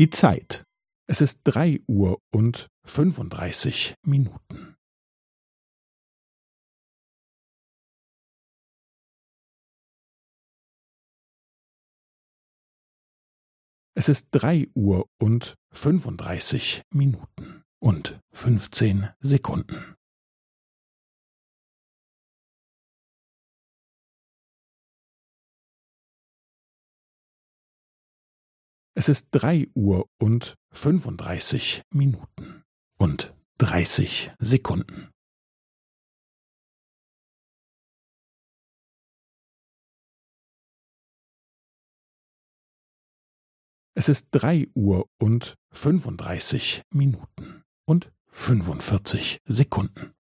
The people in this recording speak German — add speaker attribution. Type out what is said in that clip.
Speaker 1: Die Zeit. Es ist drei Uhr und fünfunddreißig Minuten. Es ist drei Uhr und fünfunddreißig Minuten und fünfzehn Sekunden. Es ist drei Uhr und fünfunddreißig Minuten und dreißig Sekunden. Es ist drei Uhr und fünfunddreißig Minuten und fünfundvierzig Sekunden.